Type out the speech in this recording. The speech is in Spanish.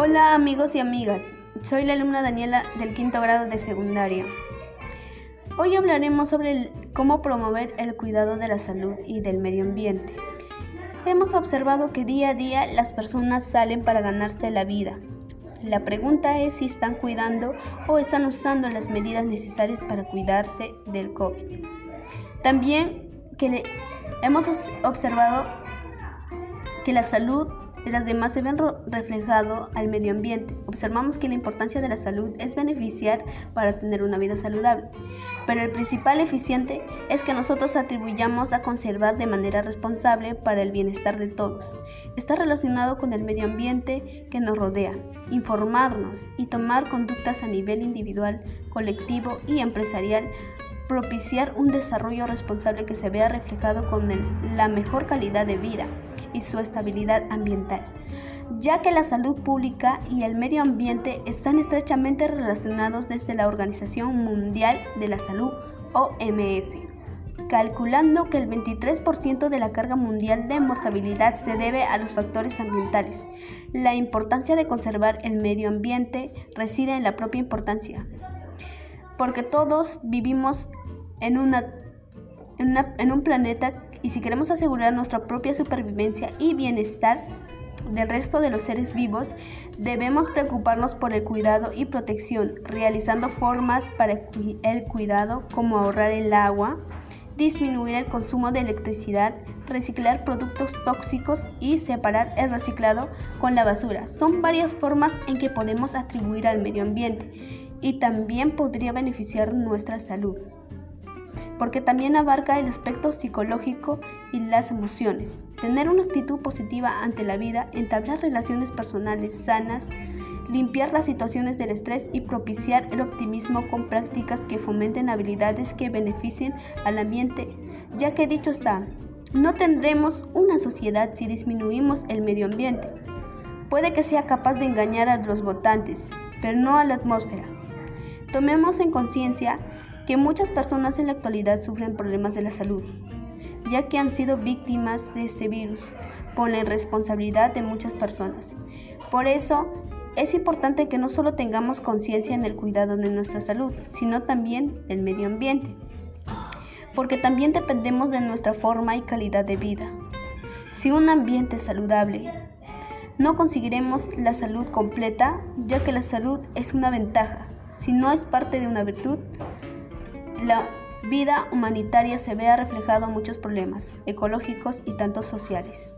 Hola amigos y amigas, soy la alumna Daniela del quinto grado de secundaria. Hoy hablaremos sobre cómo promover el cuidado de la salud y del medio ambiente. Hemos observado que día a día las personas salen para ganarse la vida. La pregunta es si están cuidando o están usando las medidas necesarias para cuidarse del COVID. También que hemos observado que la salud las demás se ven reflejado al medio ambiente. Observamos que la importancia de la salud es beneficiar para tener una vida saludable, pero el principal eficiente es que nosotros atribuyamos a conservar de manera responsable para el bienestar de todos. Está relacionado con el medio ambiente que nos rodea, informarnos y tomar conductas a nivel individual, colectivo y empresarial propiciar un desarrollo responsable que se vea reflejado con la mejor calidad de vida y su estabilidad ambiental, ya que la salud pública y el medio ambiente están estrechamente relacionados desde la Organización Mundial de la Salud, OMS, calculando que el 23% de la carga mundial de mortalidad se debe a los factores ambientales. La importancia de conservar el medio ambiente reside en la propia importancia, porque todos vivimos en, una, en, un planeta y si queremos asegurar nuestra propia supervivencia y bienestar del resto de los seres vivos, debemos preocuparnos por el cuidado y protección, realizando formas para el cuidado como ahorrar el agua, disminuir el consumo de electricidad, reciclar productos tóxicos y separar el reciclado con la basura. Son varias formas en que podemos atribuir al medio ambiente y también podría beneficiar nuestra salud porque también abarca el aspecto psicológico y las emociones. Tener una actitud positiva ante la vida, entablar relaciones personales sanas, limpiar las situaciones del estrés y propiciar el optimismo con prácticas que fomenten habilidades que beneficien al ambiente, ya que dicho está, no tendremos una sociedad si disminuimos el medio ambiente. Puede que sea capaz de engañar a los votantes, pero no a la atmósfera. Tomemos en conciencia que muchas personas en la actualidad sufren problemas de la salud, ya que han sido víctimas de este virus por la irresponsabilidad de muchas personas. Por eso, es importante que no solo tengamos conciencia en el cuidado de nuestra salud, sino también del medio ambiente, porque también dependemos de nuestra forma y calidad de vida. Si un ambiente es saludable, no conseguiremos la salud completa, ya que la salud es una ventaja. Si no es parte de una virtud, la vida humanitaria se vea reflejado en muchos problemas ecológicos y tantos sociales.